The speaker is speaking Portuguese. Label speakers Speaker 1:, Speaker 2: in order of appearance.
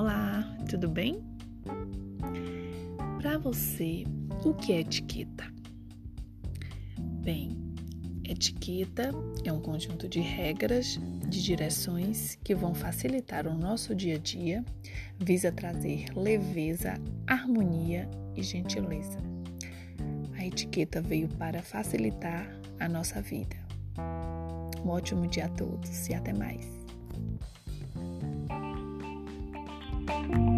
Speaker 1: Olá, tudo bem? Para você, o que é etiqueta? Bem, etiqueta é um conjunto de regras, de direções que vão facilitar o nosso dia a dia, visa trazer leveza, harmonia e gentileza. A etiqueta veio para facilitar a nossa vida. Um ótimo dia a todos e até mais! thank you